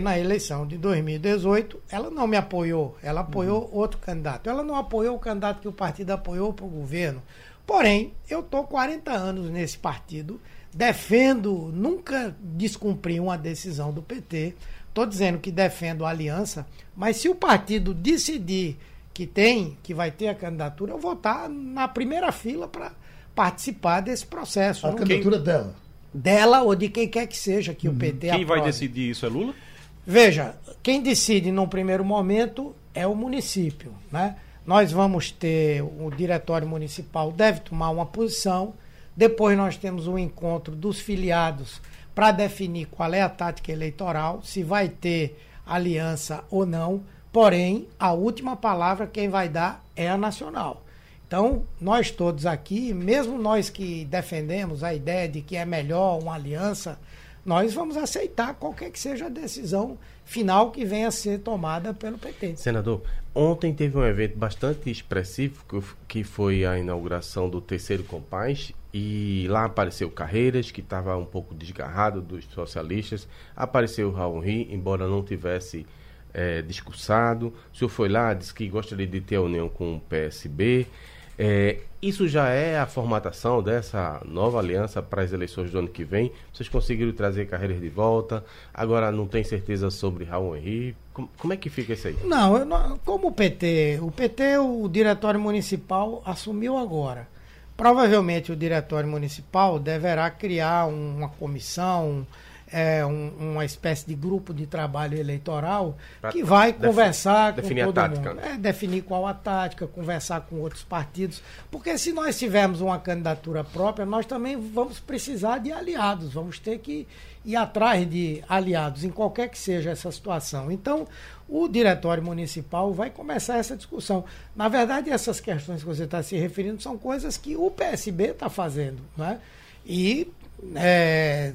na eleição de 2018, ela não me apoiou, ela apoiou uhum. outro candidato. Ela não apoiou o candidato que o partido apoiou para o governo. Porém, eu estou 40 anos nesse partido, defendo, nunca descumpri uma decisão do PT. Estou dizendo que defendo a aliança, mas se o partido decidir que tem, que vai ter a candidatura, eu vou estar na primeira fila para participar desse processo. A candidatura quem, dela? Dela ou de quem quer que seja que uhum. o PT Quem aprove. vai decidir isso é Lula? Veja, quem decide num primeiro momento é o município, né? Nós vamos ter o diretório municipal deve tomar uma posição. Depois nós temos um encontro dos filiados para definir qual é a tática eleitoral, se vai ter aliança ou não. Porém, a última palavra quem vai dar é a nacional. Então, nós todos aqui, mesmo nós que defendemos a ideia de que é melhor uma aliança, nós vamos aceitar qualquer que seja a decisão final que venha a ser tomada pelo PT. Senador, ontem teve um evento bastante expressivo que foi a inauguração do terceiro Compaz e lá apareceu Carreiras, que estava um pouco desgarrado dos socialistas, apareceu Raul Ri, embora não tivesse é, discursado. O senhor foi lá, disse que gostaria de ter a união com o PSB. É, isso já é a formatação dessa nova aliança para as eleições do ano que vem? Vocês conseguiram trazer carreiras de volta? Agora não tem certeza sobre Raul Henrique? Como, como, é que fica isso aí? Não, não, como o PT, o PT, o Diretório Municipal assumiu agora. Provavelmente o Diretório Municipal deverá criar uma comissão, é, um, uma espécie de grupo de trabalho eleitoral pra que vai conversar com todo tática, mundo. Né? É, definir qual a tática, conversar com outros partidos. Porque se nós tivermos uma candidatura própria, nós também vamos precisar de aliados, vamos ter que ir atrás de aliados, em qualquer que seja essa situação. Então, o Diretório Municipal vai começar essa discussão. Na verdade, essas questões que você está se referindo são coisas que o PSB está fazendo. Né? E é,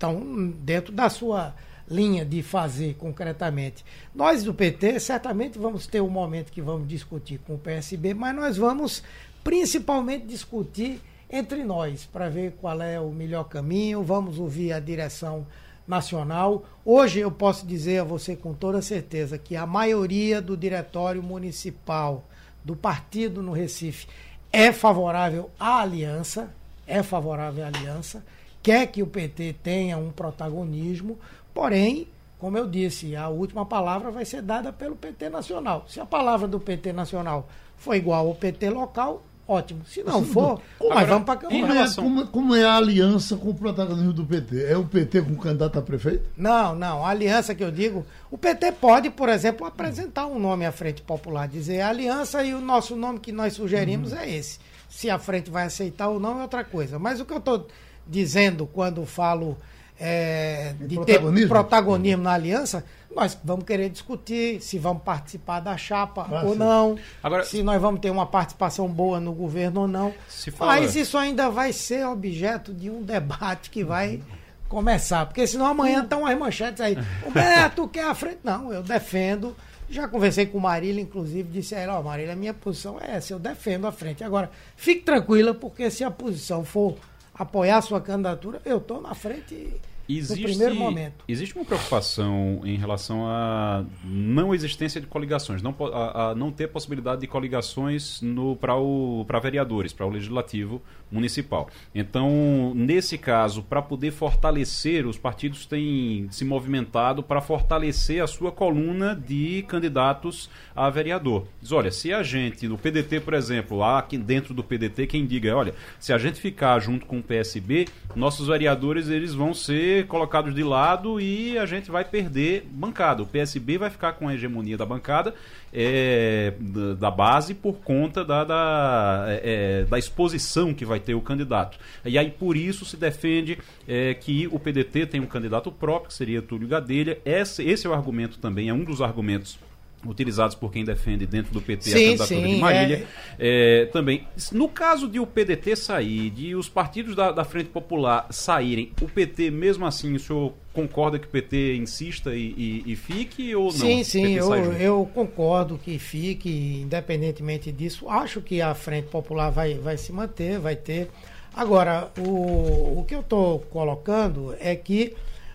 estão dentro da sua linha de fazer concretamente. Nós do PT certamente vamos ter um momento que vamos discutir com o PSB, mas nós vamos principalmente discutir entre nós para ver qual é o melhor caminho. Vamos ouvir a direção nacional. Hoje eu posso dizer a você com toda certeza que a maioria do diretório municipal do partido no Recife é favorável à aliança, é favorável à aliança, quer que o PT tenha um protagonismo, porém, como eu disse, a última palavra vai ser dada pelo PT nacional. Se a palavra do PT nacional for igual ao PT local, ótimo. Se não for, como, nós vamos para a Câmara. Como, é, como, como, é a aliança com o protagonismo do PT? É o PT com o candidato a prefeito? Não, não. A aliança que eu digo, o PT pode, por exemplo, apresentar um nome à Frente Popular, dizer a aliança e o nosso nome que nós sugerimos uhum. é esse. Se a frente vai aceitar ou não é outra coisa. Mas o que eu estou dizendo quando falo é, de protagonismo? ter protagonismo na aliança, nós vamos querer discutir se vamos participar da chapa ah, ou sim. não, Agora, se nós vamos ter uma participação boa no governo ou não. Fala... Mas isso ainda vai ser objeto de um debate que vai começar, porque senão amanhã estão as manchetes aí. O Beto quer a frente. Não, eu defendo. Já conversei com Marília, inclusive, disse a ela, ó, oh, Marília, minha posição é essa, eu defendo a frente. Agora, fique tranquila, porque se a posição for apoiar a sua candidatura, eu estou na frente Existe, no primeiro momento. Existe uma preocupação em relação à não existência de coligações, não, a, a não ter possibilidade de coligações para vereadores, para o legislativo municipal. Então, nesse caso, para poder fortalecer, os partidos têm se movimentado para fortalecer a sua coluna de candidatos a vereador. Diz, olha, se a gente, no PDT, por exemplo, há aqui dentro do PDT quem diga, olha, se a gente ficar junto com o PSB, nossos vereadores eles vão ser colocados de lado e a gente vai perder bancada. O PSB vai ficar com a hegemonia da bancada é, da base por conta da, da, é, da, exposição que vai ter o candidato. E aí por isso se defende é, que o PDT tem um candidato próprio, que seria Túlio Gadelha. Esse, esse é o argumento também, é um dos argumentos utilizados por quem defende dentro do PT sim, a candidatura sim, de Marília. É... É, também, no caso de o PDT sair, de os partidos da, da, Frente Popular saírem, o PT, mesmo assim, o senhor concorda que o PT insista e, e, e fique ou não? Sim, sim, eu, eu, concordo que fique, independentemente disso. Acho que a Frente Popular vai, vai se manter, vai ter. Agora, o, o que eu estou colocando é que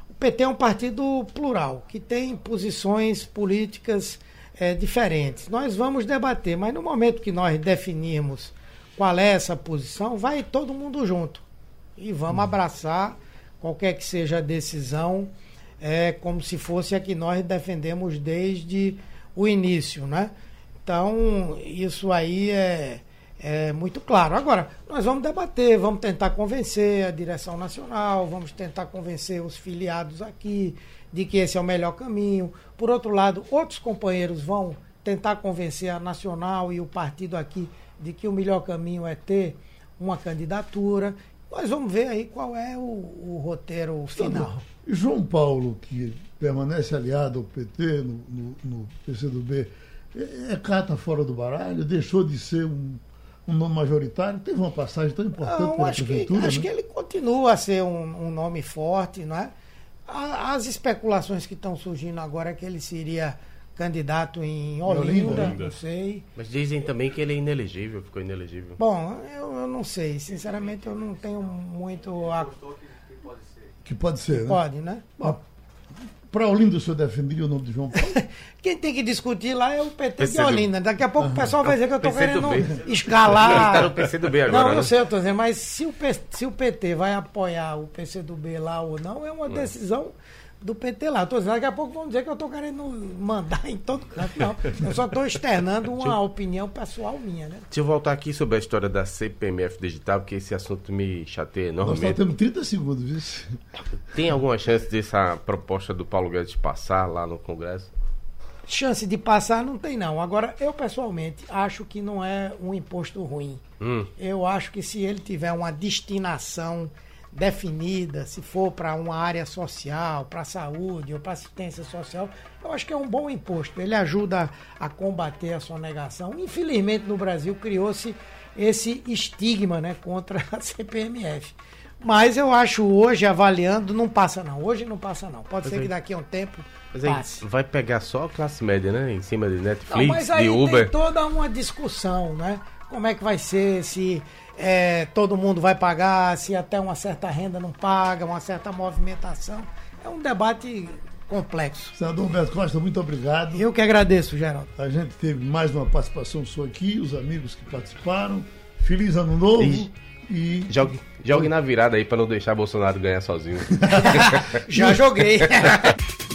o PT é um partido plural, que tem posições políticas é, diferentes. Nós vamos debater, mas no momento que nós definirmos qual é essa posição, vai todo mundo junto. E vamos uhum. abraçar qualquer que seja a decisão, é, como se fosse a que nós defendemos desde o início. Né? Então, isso aí é, é muito claro. Agora, nós vamos debater, vamos tentar convencer a direção nacional, vamos tentar convencer os filiados aqui de que esse é o melhor caminho. Por outro lado, outros companheiros vão tentar convencer a Nacional e o partido aqui de que o melhor caminho é ter uma candidatura. Nós vamos ver aí qual é o, o roteiro final. E João Paulo, que permanece aliado ao PT no, no, no PCdoB, é, é carta fora do baralho? Deixou de ser um, um nome majoritário? Teve uma passagem tão importante Não, pela acho prefeitura? Que, acho né? que ele continua a ser um, um nome forte, não é? As especulações que estão surgindo agora é que ele seria candidato em Olinda, Olinda, não sei. Mas dizem também que ele é inelegível, ficou inelegível. Bom, eu, eu não sei. Sinceramente, eu não tenho muito. A... Que pode ser, né? Pode, né? Bom, para Olinda, o senhor defenderia o nome de João Paulo? Quem tem que discutir lá é o PT PC de Olinda. Daqui a pouco uhum. o pessoal vai dizer que eu estou querendo escalar. Está no PC do B agora. Não, né? eu sei, eu estou dizendo, mas se o, se o PT vai apoiar o PC do B lá ou não, é uma decisão do PT lá. Tô dizendo, daqui a pouco vão dizer que eu estou querendo mandar em todo canto. Não, eu só estou externando uma opinião pessoal minha, né? Deixa eu voltar aqui sobre a história da CPMF digital, porque esse assunto me chateia enormemente. Nós só temos 30 segundos, viu? Tem alguma chance dessa proposta do Paulo Guedes passar lá no Congresso? Chance de passar não tem não. Agora, eu pessoalmente acho que não é um imposto ruim. Hum. Eu acho que se ele tiver uma destinação definida, se for para uma área social, para saúde ou para assistência social, eu acho que é um bom imposto. Ele ajuda a combater a sonegação. Infelizmente, no Brasil criou-se esse estigma né, contra a CPMF. Mas eu acho hoje, avaliando, não passa não. Hoje não passa não. Pode mas ser aí, que daqui a um tempo mas passe. vai pegar só a classe média, né? Em cima de Netflix, não, mas aí de Uber. Tem toda uma discussão, né? Como é que vai ser, se é, todo mundo vai pagar, se até uma certa renda não paga, uma certa movimentação. é um debate complexo. Senador Humberto Costa, muito obrigado. Eu que agradeço, Geraldo. A gente teve mais uma participação sua aqui, os amigos que participaram. Feliz ano novo. E, e... Jogue, jogue na virada aí para não deixar Bolsonaro ganhar sozinho. Já joguei.